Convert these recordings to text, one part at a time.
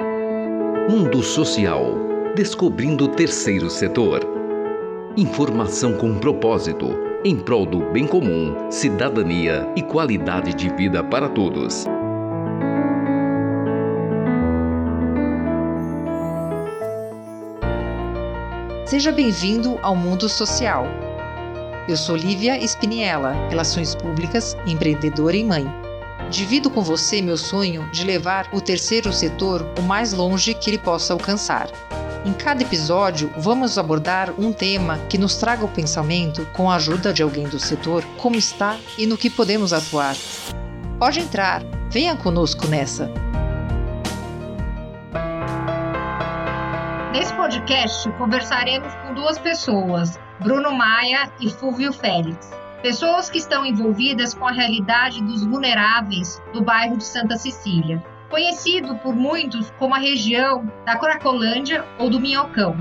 Mundo Social Descobrindo o Terceiro Setor. Informação com propósito, em prol do bem comum, cidadania e qualidade de vida para todos. Seja bem-vindo ao Mundo Social. Eu sou Lívia Spiniella, Relações Públicas, empreendedora e mãe. Divido com você meu sonho de levar o terceiro setor o mais longe que ele possa alcançar. Em cada episódio, vamos abordar um tema que nos traga o pensamento, com a ajuda de alguém do setor, como está e no que podemos atuar. Pode entrar, venha conosco nessa. Nesse podcast, conversaremos com duas pessoas, Bruno Maia e Fúvio Félix. Pessoas que estão envolvidas com a realidade dos vulneráveis do bairro de Santa Cecília, conhecido por muitos como a região da Cracolândia ou do Minhocão.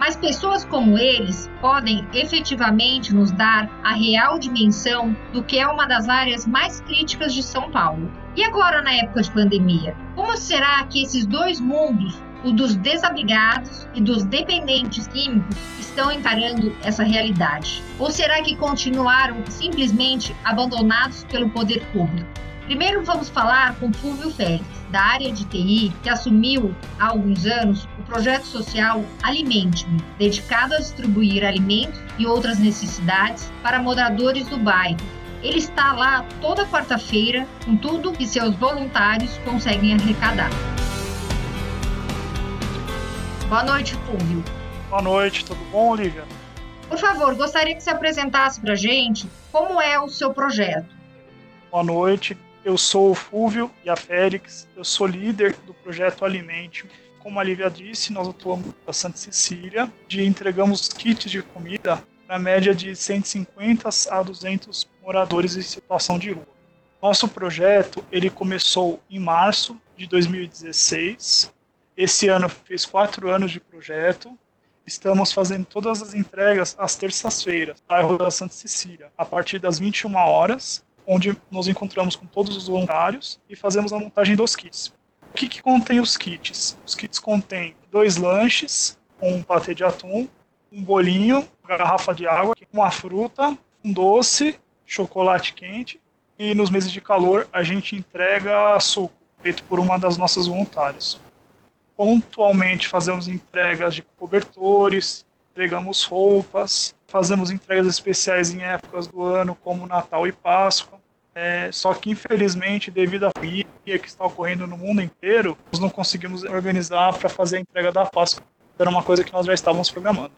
Mas pessoas como eles podem efetivamente nos dar a real dimensão do que é uma das áreas mais críticas de São Paulo. E agora, na época de pandemia, como será que esses dois mundos o dos desabrigados e dos dependentes químicos estão encarando essa realidade? Ou será que continuaram simplesmente abandonados pelo poder público? Primeiro vamos falar com Fulvio Félix, da área de TI, que assumiu há alguns anos o projeto social Alimente-me, dedicado a distribuir alimentos e outras necessidades para moradores do bairro. Ele está lá toda quarta-feira com tudo que seus voluntários conseguem arrecadar. Boa noite, Fulvio. Boa noite, tudo bom, Olivia? Por favor, gostaria que se apresentasse para a gente como é o seu projeto. Boa noite, eu sou o Fulvio e a Félix, eu sou líder do projeto Alimente. Como a Lívia disse, nós atuamos na Santa Cecília e entregamos kits de comida na média de 150 a 200 moradores em situação de rua. Nosso projeto ele começou em março de 2016 esse ano fez quatro anos de projeto. Estamos fazendo todas as entregas às terças-feiras, bairro da Santa Cecília, a partir das 21 horas, onde nos encontramos com todos os voluntários e fazemos a montagem dos kits. O que, que contém os kits? Os kits contêm dois lanches, um patê de atum, um bolinho, uma garrafa de água, uma fruta, um doce, chocolate quente e nos meses de calor a gente entrega suco, feito por uma das nossas voluntárias pontualmente fazemos entregas de cobertores, entregamos roupas, fazemos entregas especiais em épocas do ano, como Natal e Páscoa. É, só que, infelizmente, devido à pandemia que está ocorrendo no mundo inteiro, nós não conseguimos organizar para fazer a entrega da Páscoa. Era uma coisa que nós já estávamos programando.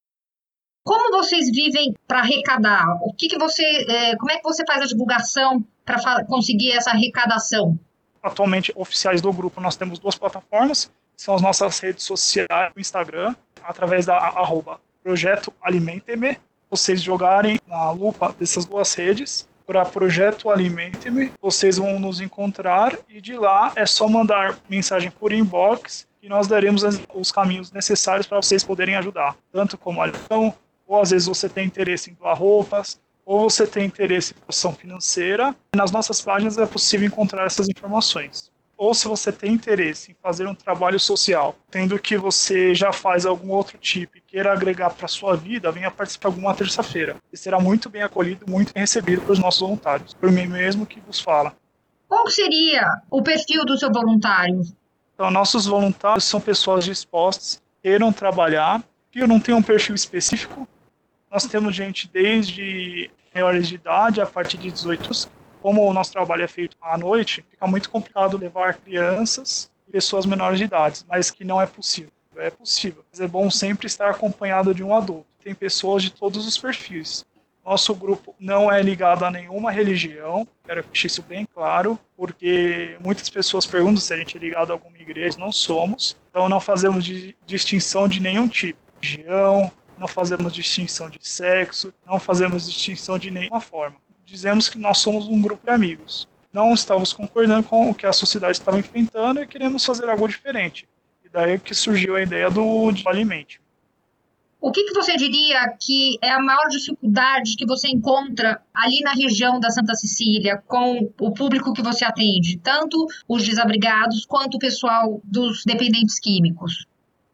Como vocês vivem para arrecadar? O que, que você, é, como é que você faz a divulgação para conseguir essa arrecadação? Atualmente, oficiais do grupo, nós temos duas plataformas são as nossas redes sociais, o Instagram, através da arroba Projeto Alimente-me. Vocês jogarem na lupa dessas duas redes para Projeto Alimente-me, vocês vão nos encontrar e de lá é só mandar mensagem por inbox e nós daremos os caminhos necessários para vocês poderem ajudar, tanto como alimentação, ou às vezes você tem interesse em doar roupas, ou você tem interesse em ação financeira. Nas nossas páginas é possível encontrar essas informações ou se você tem interesse em fazer um trabalho social, tendo que você já faz algum outro tipo e queira agregar para sua vida, venha participar alguma terça-feira. E será muito bem acolhido, muito bem recebido pelos nossos voluntários, por mim mesmo que vos fala. Qual seria o perfil do seu voluntário? Então, nossos voluntários são pessoas dispostas, queiram trabalhar, que não tem um perfil específico. Nós temos gente desde maiores de idade, a partir de 18 anos, como o nosso trabalho é feito à noite, fica muito complicado levar crianças e pessoas menores de idade, mas que não é possível. É possível, mas é bom sempre estar acompanhado de um adulto. Tem pessoas de todos os perfis. Nosso grupo não é ligado a nenhuma religião, quero deixar isso bem claro, porque muitas pessoas perguntam se a gente é ligado a alguma igreja, não somos. Então não fazemos de distinção de nenhum tipo. Religião, não fazemos distinção de sexo, não fazemos distinção de nenhuma forma dizemos que nós somos um grupo de amigos. Não estávamos concordando com o que a sociedade estava enfrentando e queremos fazer algo diferente. E daí que surgiu a ideia do, do alimente. O que, que você diria que é a maior dificuldade que você encontra ali na região da Santa Cecília com o público que você atende, tanto os desabrigados quanto o pessoal dos dependentes químicos?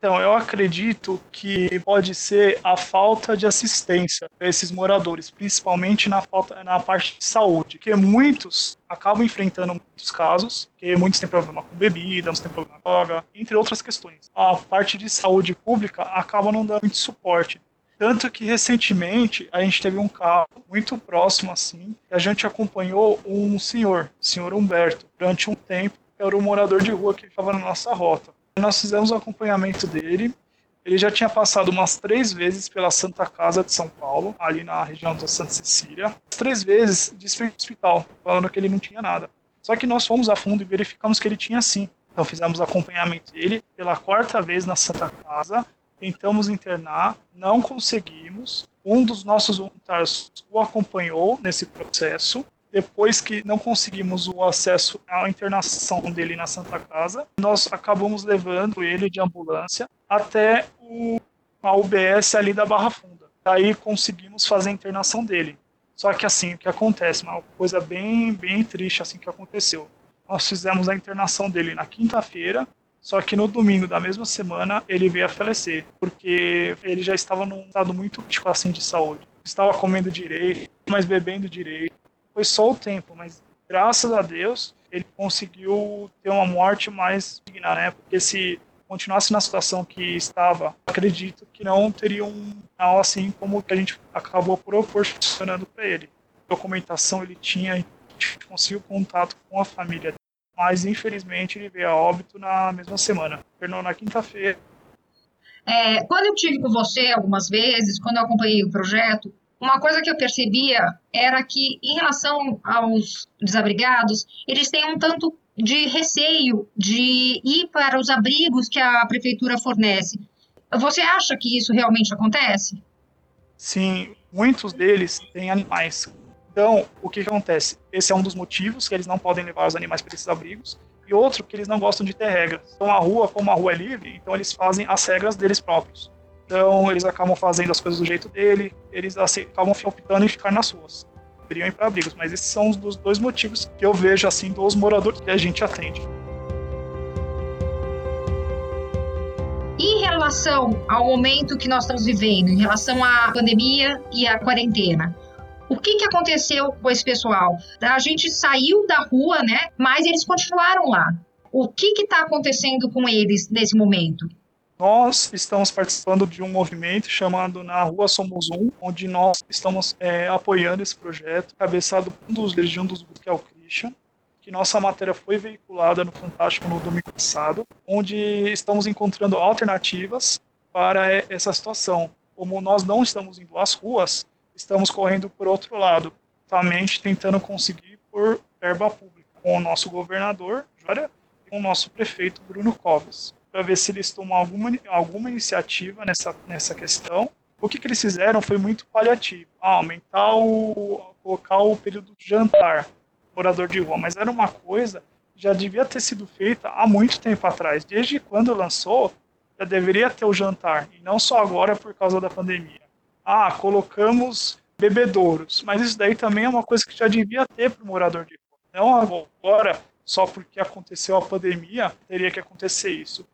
Então, eu acredito que pode ser a falta de assistência para esses moradores, principalmente na, falta, na parte de saúde, que muitos acabam enfrentando muitos casos, que muitos têm problema com bebida, muitos têm problema com droga, entre outras questões. A parte de saúde pública acaba não dando muito suporte. Tanto que recentemente a gente teve um caso muito próximo assim, a gente acompanhou um senhor, o senhor Humberto, durante um tempo, era um morador de rua que estava na nossa rota. Nós fizemos o acompanhamento dele. Ele já tinha passado umas três vezes pela Santa Casa de São Paulo, ali na região da Santa Cecília. Três vezes disse para hospital, falando que ele não tinha nada. Só que nós fomos a fundo e verificamos que ele tinha sim. Então fizemos acompanhamento dele pela quarta vez na Santa Casa, tentamos internar, não conseguimos. Um dos nossos voluntários o acompanhou nesse processo depois que não conseguimos o acesso à internação dele na Santa Casa, nós acabamos levando ele de ambulância até o, a UBS ali da Barra Funda. Aí conseguimos fazer a internação dele. Só que assim, o que acontece, uma coisa bem, bem triste assim que aconteceu. Nós fizemos a internação dele na quinta-feira, só que no domingo da mesma semana ele veio a falecer, porque ele já estava num estado muito crítico assim de saúde. Estava comendo direito, mas bebendo direito foi só o tempo, mas graças a Deus ele conseguiu ter uma morte mais digna, né? Porque se continuasse na situação que estava, acredito que não teria um final assim como que a gente acabou proporcionando para ele. Documentação ele tinha, a gente conseguiu contato com a família, mas infelizmente ele veio a óbito na mesma semana, terminou na quinta-feira. É, quando eu tive com você algumas vezes, quando eu acompanhei o projeto, uma coisa que eu percebia era que, em relação aos desabrigados, eles têm um tanto de receio de ir para os abrigos que a prefeitura fornece. Você acha que isso realmente acontece? Sim, muitos deles têm animais. Então, o que, acontece? Esse é um dos motivos que eles não podem levar os animais para esses abrigos. E outro, que eles não gostam de ter regras. Então, a rua, como a rua é livre, então eles fazem as regras deles próprios. Então eles acabam fazendo as coisas do jeito dele, eles acabam optando em ficar nas ruas. Poderiam ir para abrigos, mas esses são os dois motivos que eu vejo assim dos moradores que a gente atende. Em relação ao momento que nós estamos vivendo, em relação à pandemia e à quarentena, o que, que aconteceu com esse pessoal? A gente saiu da rua, né? Mas eles continuaram lá. O que está acontecendo com eles nesse momento? Nós estamos participando de um movimento chamado Na Rua Somos Um, onde nós estamos é, apoiando esse projeto, cabeçado por um dos líderes de um dos grupos, que é o Christian, que nossa matéria foi veiculada no Fantástico no domingo passado, onde estamos encontrando alternativas para essa situação. Como nós não estamos indo às ruas, estamos correndo por outro lado, somente tentando conseguir por verba pública, com o nosso governador, Jória, e com o nosso prefeito, Bruno Covas para ver se eles tomam alguma, alguma iniciativa nessa, nessa questão. O que, que eles fizeram foi muito paliativo. Ah, aumentar o. colocar o período de jantar, morador de rua. Mas era uma coisa que já devia ter sido feita há muito tempo atrás. Desde quando lançou, já deveria ter o jantar. E não só agora por causa da pandemia. Ah, colocamos bebedouros. Mas isso daí também é uma coisa que já devia ter para o morador de rua. Não agora, só porque aconteceu a pandemia, teria que acontecer isso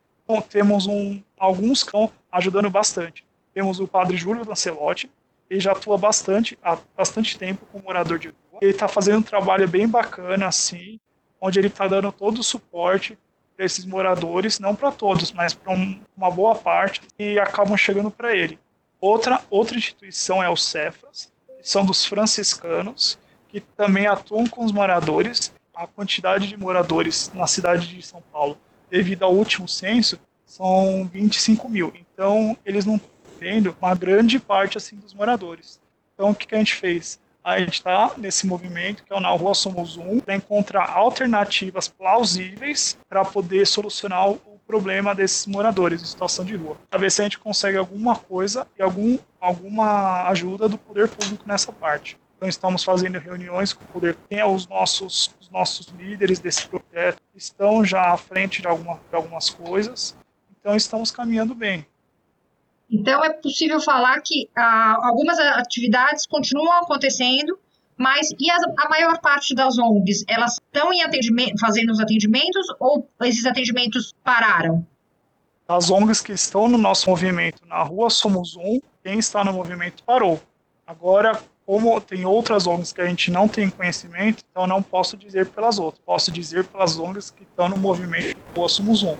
temos um, alguns estão ajudando bastante. Temos o padre Júlio Lancelotti, ele já atua bastante, há bastante tempo como morador de rua. Ele está fazendo um trabalho bem bacana, assim, onde ele está dando todo o suporte para esses moradores, não para todos, mas para um, uma boa parte, e acabam chegando para ele. Outra, outra instituição é o Cefas, são dos franciscanos, que também atuam com os moradores. A quantidade de moradores na cidade de São Paulo devido ao último censo, são 25 mil. Então, eles não tendo uma grande parte assim dos moradores. Então, o que, que a gente fez? A gente está nesse movimento, que é o Na Rua Somos Um, para encontrar alternativas plausíveis para poder solucionar o problema desses moradores em situação de rua. Para ver se a gente consegue alguma coisa e algum, alguma ajuda do poder público nessa parte. Então, estamos fazendo reuniões com o poder. Tem os nossos, os nossos líderes desse projeto estão já à frente de, alguma, de algumas coisas. Então, estamos caminhando bem. Então, é possível falar que ah, algumas atividades continuam acontecendo, mas e a, a, maior parte das ONGs, elas estão em atendimento, fazendo os atendimentos ou esses atendimentos pararam? As ONGs que estão no nosso movimento na rua Somos Um, quem está no movimento parou. Agora, como tem outras ONGs que a gente não tem conhecimento, então não posso dizer pelas outras. Posso dizer pelas ONGs que estão no movimento Rua Somos Um.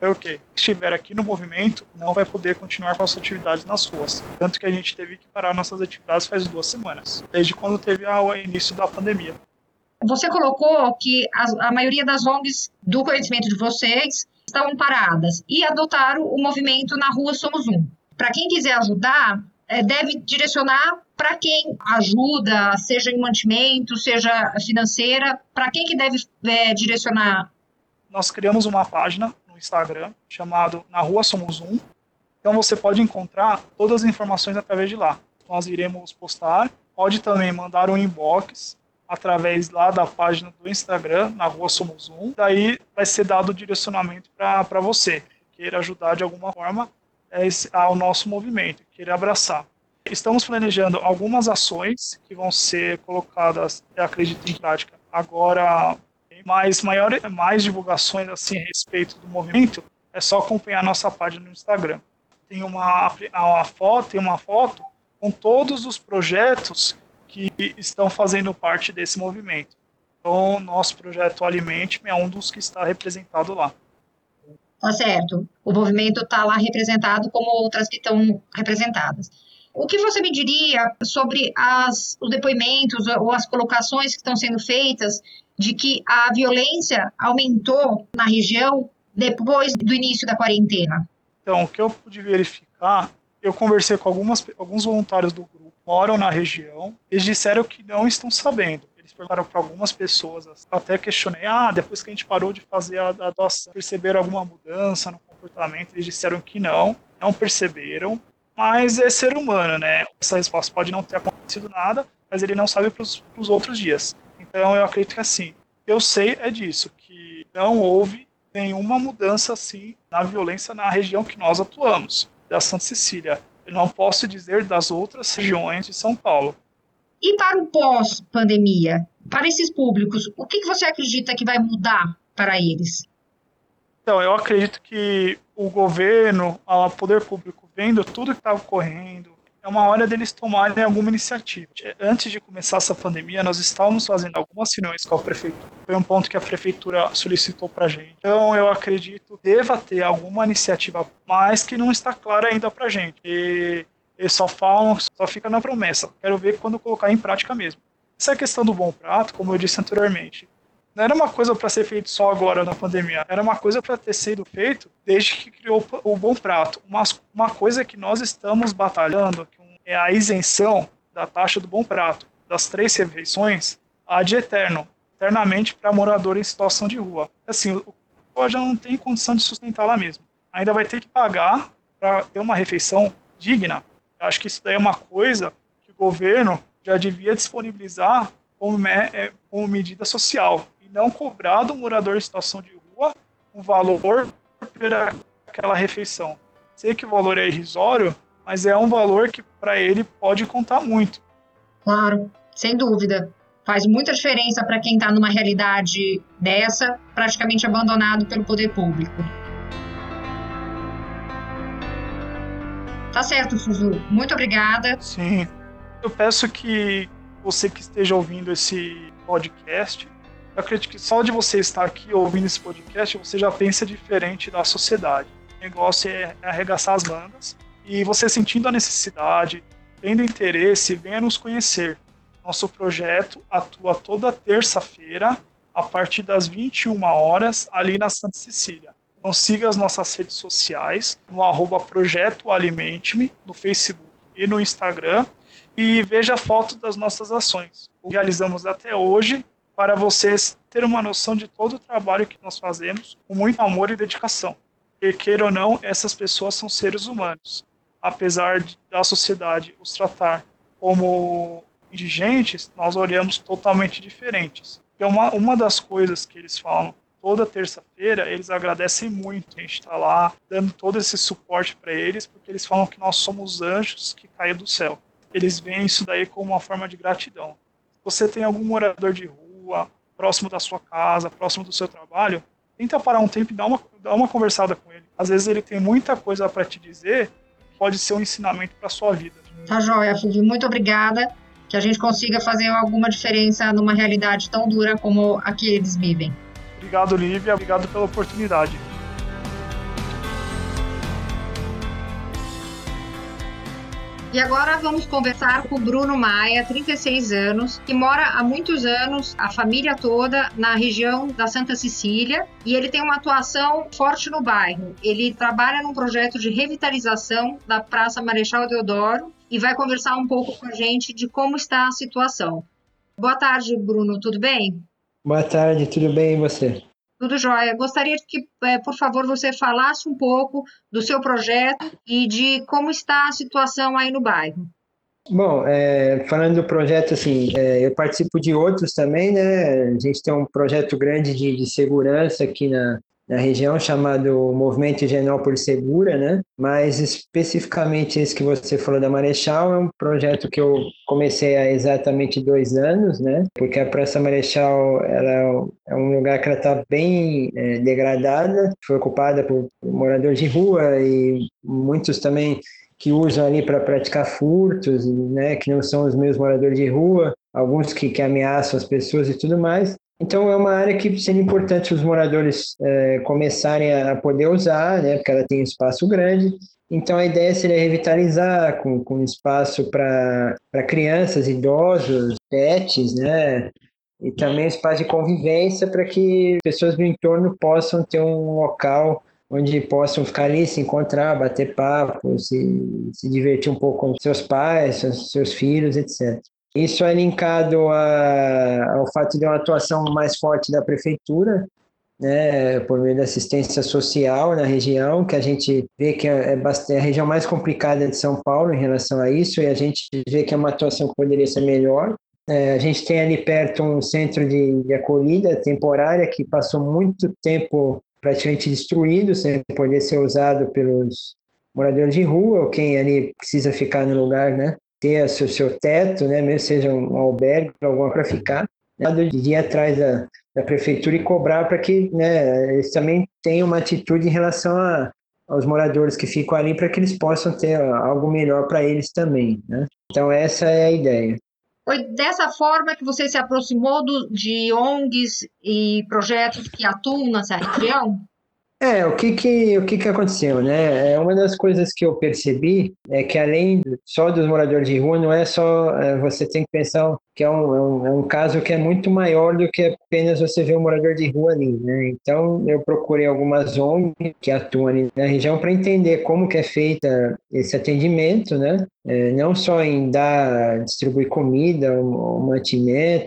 É o? Que estiver aqui no movimento não vai poder continuar com as atividades nas ruas. Tanto que a gente teve que parar nossas atividades faz duas semanas, desde quando teve o início da pandemia. Você colocou que a, a maioria das ONGs, do conhecimento de vocês, estão paradas e adotaram o movimento Na Rua Somos Um. Para quem quiser ajudar, deve direcionar para quem ajuda, seja em mantimento, seja financeira, para quem que deve é, direcionar? Nós criamos uma página no Instagram chamado Na Rua Somos Um. Então você pode encontrar todas as informações através de lá. Nós iremos postar. Pode também mandar um inbox através lá da página do Instagram, na Rua Somos Um. Daí vai ser dado o direcionamento para você, que queira ajudar de alguma forma é ao nosso movimento, querer abraçar. Estamos planejando algumas ações que vão ser colocadas, acredito, em prática agora. Mais, maior, mais divulgações assim, a respeito do movimento, é só acompanhar nossa página no Instagram. Tem uma, uma foto, tem uma foto com todos os projetos que estão fazendo parte desse movimento. Então, nosso projeto Alimente é um dos que está representado lá. Tá certo. O movimento está lá representado como outras que estão representadas. O que você me diria sobre as, os depoimentos ou as colocações que estão sendo feitas de que a violência aumentou na região depois do início da quarentena? Então, o que eu pude verificar, eu conversei com algumas, alguns voluntários do grupo moram na região, eles disseram que não estão sabendo. Perguntaram para algumas pessoas, até questionei, ah, depois que a gente parou de fazer a, a doação, perceberam alguma mudança no comportamento? Eles disseram que não, não perceberam, mas é ser humano, né? Essa resposta pode não ter acontecido nada, mas ele não sabe para os outros dias. Então eu acredito que assim, eu sei é disso, que não houve nenhuma mudança assim na violência na região que nós atuamos, da Santa Cecília. Eu não posso dizer das outras regiões de São Paulo. E para o pós-pandemia, para esses públicos, o que você acredita que vai mudar para eles? Então, eu acredito que o governo, o poder público, vendo tudo que está ocorrendo, é uma hora deles tomarem alguma iniciativa. Antes de começar essa pandemia, nós estávamos fazendo algumas reuniões com a prefeitura. Foi um ponto que a prefeitura solicitou para a gente. Então, eu acredito que deva ter alguma iniciativa, mas que não está clara ainda para a gente. E eles só falam, só fica na promessa. Quero ver quando colocar em prática mesmo. Essa é questão do bom prato, como eu disse anteriormente. Não era uma coisa para ser feito só agora na pandemia, era uma coisa para ter sido feito desde que criou o Bom Prato. Uma, uma coisa que nós estamos batalhando é a isenção da taxa do Bom Prato, das três refeições, a de eterno, eternamente para morador em situação de rua. Assim, o povo já não tem condição de sustentar lá mesmo. Ainda vai ter que pagar para ter uma refeição digna. Eu acho que isso daí é uma coisa que o governo já devia disponibilizar como, é, como medida social não cobrar do morador em situação de rua um valor por aquela refeição. Sei que o valor é irrisório, mas é um valor que para ele pode contar muito. Claro, sem dúvida. Faz muita diferença para quem está numa realidade dessa, praticamente abandonado pelo poder público. Tá certo, Suzu. Muito obrigada. Sim. Eu peço que você que esteja ouvindo esse podcast eu acredito que só de você estar aqui ouvindo esse podcast, você já pensa diferente da sociedade. O negócio é arregaçar as mangas e você sentindo a necessidade, tendo interesse, venha nos conhecer. Nosso projeto atua toda terça-feira, a partir das 21 horas, ali na Santa Cecília. Então siga as nossas redes sociais, no arroba Projeto Alimente-me, no Facebook e no Instagram, e veja a foto das nossas ações. O que realizamos até hoje para vocês terem uma noção de todo o trabalho que nós fazemos com muito amor e dedicação. E queira ou não, essas pessoas são seres humanos. Apesar de, da sociedade os tratar como indigentes, nós olhamos totalmente diferentes. É uma, uma das coisas que eles falam toda terça-feira eles agradecem muito. A gente está lá dando todo esse suporte para eles, porque eles falam que nós somos anjos que caem do céu. Eles veem isso daí como uma forma de gratidão. Você tem algum morador de rua, próximo da sua casa, próximo do seu trabalho, tenta parar um tempo e dar uma, dar uma conversada com ele. Às vezes ele tem muita coisa para te dizer, pode ser um ensinamento para sua vida. Tá joia, Fulvio. Muito obrigada. Que a gente consiga fazer alguma diferença numa realidade tão dura como a que eles vivem. Obrigado, Lívia. Obrigado pela oportunidade. E agora vamos conversar com o Bruno Maia, 36 anos, que mora há muitos anos, a família toda, na região da Santa Cecília, e ele tem uma atuação forte no bairro. Ele trabalha num projeto de revitalização da Praça Marechal Deodoro e vai conversar um pouco com a gente de como está a situação. Boa tarde, Bruno, tudo bem? Boa tarde, tudo bem e você? Tudo jóia. Gostaria que, é, por favor, você falasse um pouco do seu projeto e de como está a situação aí no bairro. Bom, é, falando do projeto, assim, é, eu participo de outros também, né? A gente tem um projeto grande de, de segurança aqui na, na região chamado Movimento Higienópolis Segura, né? Mas especificamente esse que você falou da Marechal é um projeto que eu comecei há exatamente dois anos, né? Porque a Praça Marechal ela é um lugar que ela está bem é, degradada, foi ocupada por moradores de rua e muitos também que usam ali para praticar furtos, né? Que não são os meus moradores de rua, alguns que, que ameaçam as pessoas e tudo mais. Então é uma área que seria importante os moradores é, começarem a poder usar, né, porque ela tem um espaço grande. Então a ideia seria revitalizar com, com espaço para crianças, idosos, pets, né, e também espaço de convivência para que pessoas do entorno possam ter um local onde possam ficar ali, se encontrar, bater papo, se, se divertir um pouco com seus pais, seus, seus filhos, etc. Isso é linkado a, ao fato de uma atuação mais forte da prefeitura, né, por meio da assistência social na região, que a gente vê que é, é, a região mais complicada de São Paulo em relação a isso, e a gente vê que é uma atuação que poderia ser melhor. É, a gente tem ali perto um centro de, de acolhida temporária que passou muito tempo praticamente destruído, sem poder ser usado pelos moradores de rua, ou quem ali precisa ficar no lugar, né? Ter seu, seu teto, né, mesmo seja um albergue, alguma para ficar, né, de ir atrás da, da prefeitura e cobrar para que né, eles também tenham uma atitude em relação a, aos moradores que ficam ali para que eles possam ter algo melhor para eles também. Né? Então essa é a ideia. Foi dessa forma que você se aproximou do, de ONGs e projetos que atuam nessa região? É, o que que, o que que aconteceu, né? É uma das coisas que eu percebi é que além só dos moradores de rua, não é só, é, você tem que pensar que é um, é um, é um caso que é muito maior do que apenas você ver um morador de rua ali, né? Então, eu procurei algumas ONGs que atuam ali na região para entender como que é feita esse atendimento, né? É, não só em dar, distribuir comida, um, um mantimento,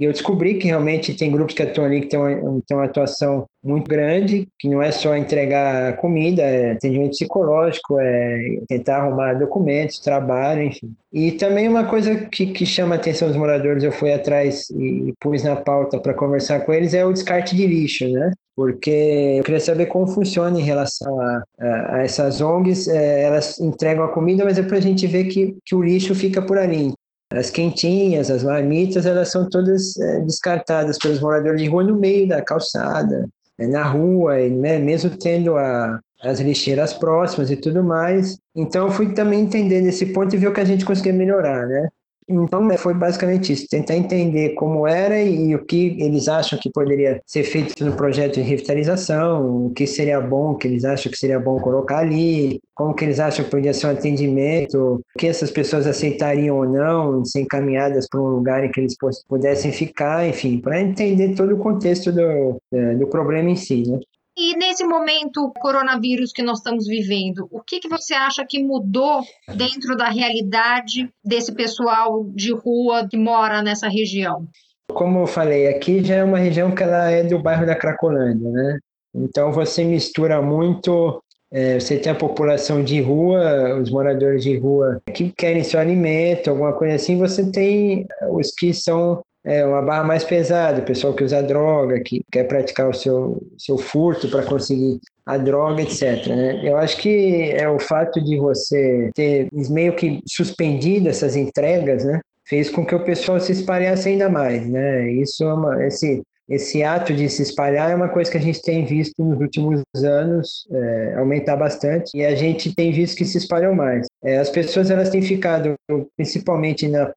e eu descobri que realmente tem grupos que atuam ali que tem uma, tem uma atuação muito grande, que não é só entregar comida, é atendimento psicológico, é tentar arrumar documentos, trabalho, enfim. E também uma coisa que, que chama a atenção dos moradores, eu fui atrás e pus na pauta para conversar com eles, é o descarte de lixo, né? Porque eu queria saber como funciona em relação a, a, a essas ONGs. É, elas entregam a comida, mas depois a gente vê que, que o lixo fica por ali. As quentinhas, as marmitas, elas são todas é, descartadas pelos moradores de rua no meio da calçada, é, na rua, né, mesmo tendo a, as lixeiras próximas e tudo mais. Então, fui também entender nesse ponto e ver o que a gente conseguia melhorar, né? Então, né, foi basicamente isso, tentar entender como era e, e, o que eles acham que poderia ser feito no projeto de revitalização, o que seria bom, o que eles acham que seria bom colocar ali, como que eles acham que poderia ser um atendimento, o que essas pessoas aceitariam ou não, ser encaminhadas para um lugar em que eles pudessem ficar, enfim, para entender todo o contexto do, do problema em si, né? E nesse momento coronavírus que nós estamos vivendo, o que, que você acha que mudou dentro da realidade desse pessoal de rua que mora nessa região? Como eu falei, aqui já é uma região que ela é do bairro da Cracolândia, né? Então você mistura muito é, você tem a população de rua, os moradores de rua que querem seu alimento, alguma coisa assim. Você tem os que são é uma barra mais pesada, o pessoal que usa droga, que quer praticar o seu, seu furto para conseguir a droga, etc. Né? Eu acho que é o fato de você ter meio que suspendido essas entregas, né? fez com que o pessoal se espalhasse ainda mais, né? Isso é uma, esse esse ato de se espalhar é uma coisa que a gente tem visto nos últimos anos é, aumentar bastante e a gente tem visto que se espalham mais. É, as pessoas elas têm ficado principalmente na,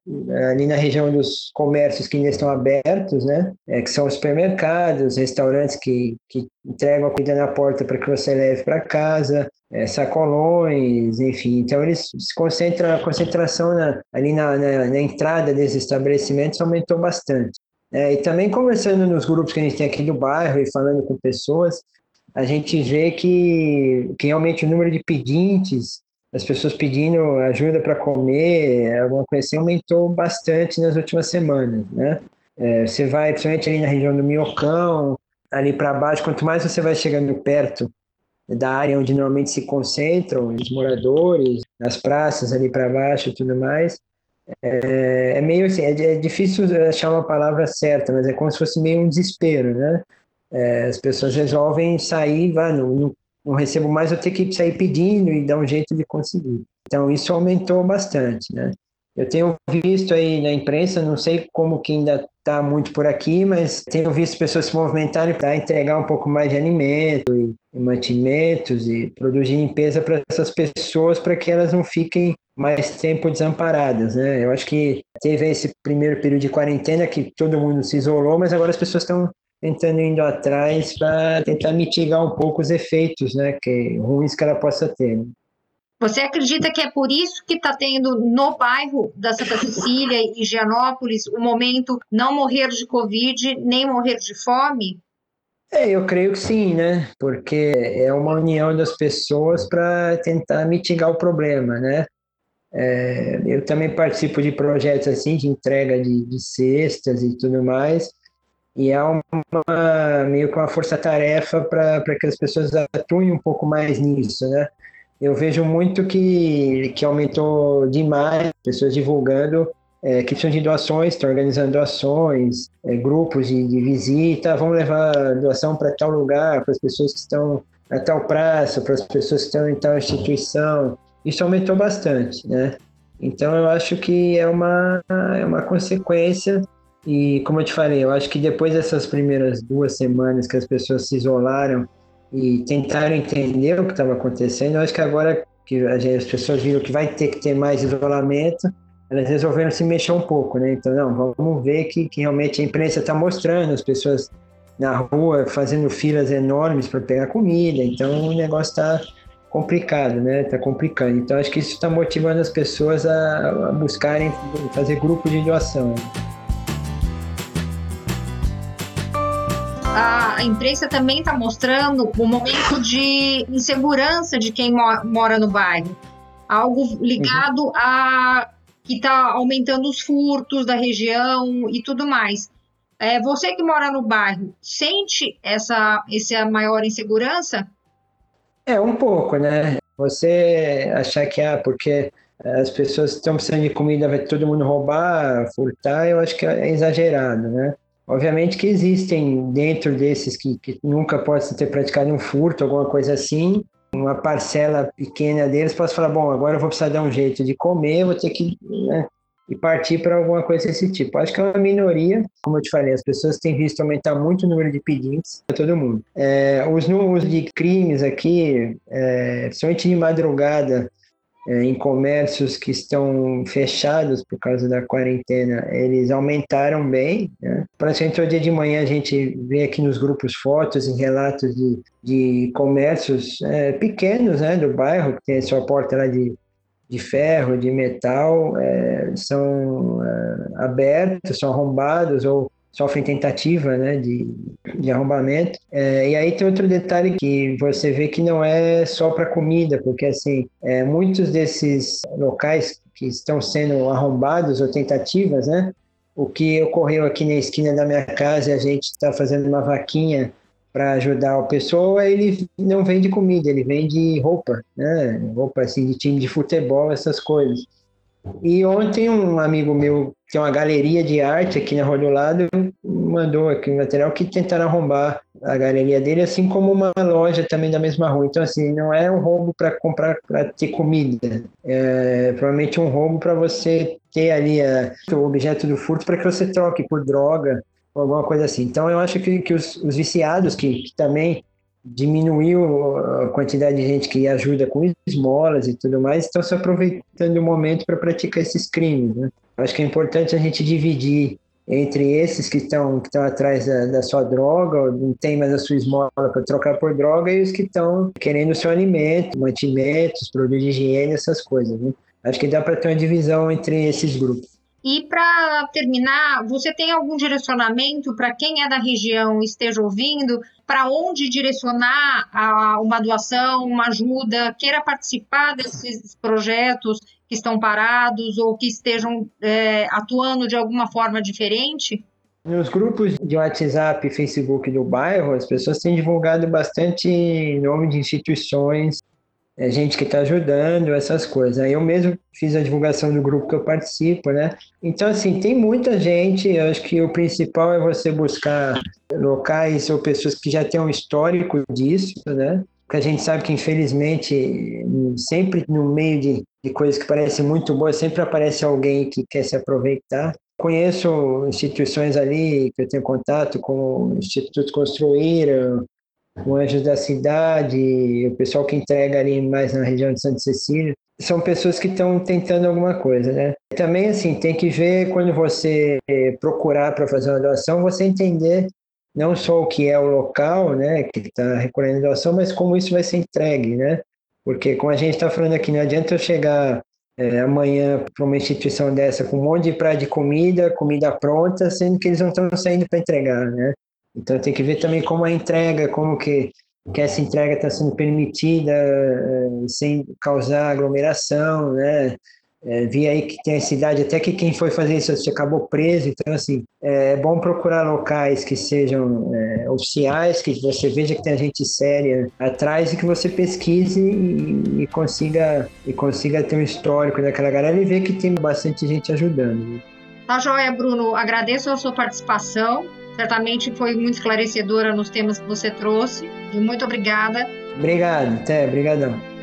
ali na região dos comércios que ainda estão abertos, né? É, que são os supermercados, restaurantes que, que entregam a comida na porta para que você leve para casa, é, sacolões, enfim. Então eles se concentram, a concentração na, ali na, na, na entrada desses estabelecimentos aumentou bastante. É, e também conversando nos grupos que a gente tem aqui do bairro e falando com pessoas, a gente vê que, que realmente o número de pedintes, as pessoas pedindo ajuda para comer, alguma coisa assim, aumentou bastante nas últimas semanas, né? É, você vai, principalmente ali na região do Minhocão, ali para baixo, quanto mais você vai chegando perto da área onde normalmente se concentram os moradores, nas praças ali para baixo e tudo mais, é, é meio assim, é, é, difícil achar uma palavra certa, mas é como se fosse meio um desespero, né? É, as pessoas resolvem sair, vai, não, não, não recebo mais, eu tenho que sair pedindo e dar um jeito de conseguir. Então isso aumentou bastante, né? Eu tenho visto aí na imprensa, não sei como que ainda está muito por aqui, mas tenho visto pessoas se movimentarem para entregar um pouco mais de alimento e, e mantimentos e produzir limpeza para essas pessoas para que elas não fiquem mais tempo desamparadas, né? Eu acho que teve esse primeiro período de quarentena que todo mundo se isolou, mas agora as pessoas estão tentando indo atrás para tentar mitigar um pouco os efeitos, né, que ruins que ela possa ter. Né? Você acredita que é por isso que está tendo no bairro da Santa Cecília e Higienópolis o momento não morrer de Covid nem morrer de fome? É, eu creio que sim, né? Porque é uma união das pessoas para tentar mitigar o problema, né? É, eu também participo de projetos assim de entrega de, de cestas e tudo mais, e é uma, meio que uma força-tarefa para que as pessoas atuem um pouco mais nisso, né? Eu vejo muito que, que aumentou demais, pessoas divulgando é, que precisam de doações, estão organizando doações, é, grupos de, de, visita, vamos levar doação para tal lugar, para as pessoas que estão a tal praça, para as pessoas que estão em tal instituição isso aumentou bastante, né? Então eu acho que é uma, é uma consequência e como eu te falei, eu acho que depois dessas primeiras duas semanas que as pessoas se isolaram e tentaram entender o que estava acontecendo, eu acho que agora que as pessoas viram que vai ter que ter mais isolamento, elas resolveram se mexer um pouco, né? Então, não, vamos ver que, que realmente a imprensa está mostrando as pessoas na rua fazendo filas enormes para pegar comida, então o negócio está complicado, né? Tá complicando. Então acho que isso está motivando as pessoas a, a buscarem fazer grupos de doação. a imprensa também está mostrando o momento de insegurança de quem mora no bairro. Algo ligado uhum. a que está aumentando os furtos da região e tudo mais. É, você que mora no bairro, sente essa, essa maior insegurança? É, um pouco, né? Você achar que, ah, porque as pessoas estão precisando de comida, vai todo mundo roubar, furtar, eu acho que é exagerado, né? Obviamente que existem dentro desses que, que nunca possam ter praticado um furto, alguma coisa assim, uma parcela pequena deles possa falar, bom, agora eu vou precisar dar um jeito de comer, vou ter que né, e partir para alguma coisa desse tipo. Acho que é uma minoria, como eu te falei, as pessoas têm visto aumentar muito o número de pedintes para todo mundo. É, os números de crimes aqui, é, somente de madrugada, é, em comércios que estão fechados por causa da quarentena, eles aumentaram bem. Né? Praticamente todo dia de manhã a gente vê aqui nos grupos fotos e relatos de, de comércios é, pequenos né, do bairro, que tem a sua porta lá de de ferro, de metal, é, são é, abertos, são arrombados ou sofrem tentativa né, de, de arrombamento. É, e aí tem outro detalhe que você vê que não é só para comida, porque assim, é, muitos desses locais que estão sendo arrombados ou tentativas, né, o que ocorreu aqui na esquina da minha casa, a gente está fazendo uma vaquinha para ajudar o pessoa, ele não vende comida, ele vende roupa, né? Roupa assim de time de futebol, essas coisas. E ontem um amigo meu tem uma galeria de arte aqui na Rua do Lado, mandou aqui um material que tentaram arrombar a galeria dele, assim como uma loja também da mesma rua. Então, assim, não é um roubo para comprar, para ter comida. É provavelmente um roubo para você ter ali a, o objeto do furto para que você troque por droga alguma coisa assim. Então, eu acho que, que os, os viciados, que, que também diminuiu a quantidade de gente que ajuda com esmolas e tudo mais, estão se aproveitando do momento para praticar esses crimes. Né? Acho que é importante a gente dividir entre esses que estão que estão atrás da, da, sua droga, não tem mais a sua esmola para trocar por droga, e os que estão querendo o seu alimento, mantimentos, produtos de higiene, essas coisas. Né? Acho que dá para ter uma divisão entre esses grupos. E para terminar, você tem algum direcionamento para quem é da região esteja ouvindo, para onde direcionar a, uma doação, uma ajuda, queira participar desses projetos que estão parados ou que estejam é, atuando de alguma forma diferente? Nos grupos de WhatsApp e Facebook do bairro, as pessoas têm divulgado bastante nome de instituições é gente que está ajudando, essas coisas. Aí eu mesmo fiz a divulgação do grupo que eu participo, né? Então, assim, tem muita gente, eu acho que o principal é você buscar locais ou pessoas que já têm um histórico disso, né? Porque a gente sabe que, infelizmente, sempre no meio de, de coisas que parecem muito boas, sempre aparece alguém que quer se aproveitar. Conheço instituições ali que eu tenho contato, como o Instituto Construíram, o Anjos da Cidade, o pessoal que entrega ali mais na região de Santa Cecília, são pessoas que estão tentando alguma coisa, né? Também, assim, tem que ver quando você procurar para fazer uma doação, você entender não só o que é o local, né, que está recolhendo doação, mas como isso vai ser entregue, né? Porque, como a gente está falando aqui, não adianta eu chegar é, amanhã para uma instituição dessa com um monte de praia de comida, comida pronta, sendo que eles não estão saindo para entregar, né? Então tem que ver também como a entrega, como que, que essa entrega está sendo permitida eh, sem causar aglomeração, né? É, vi aí que tem a cidade, até que quem foi fazer isso acabou preso, então assim, é bom procurar locais que sejam é, oficiais, que você veja que tem gente séria atrás e que você pesquise e, e, consiga, e consiga ter um histórico daquela galera e ver que tem bastante gente ajudando. Tá joia, Bruno, agradeço a sua participação Certamente foi muito esclarecedora nos temas que você trouxe. E muito obrigada. Obrigado, até, obrigadão.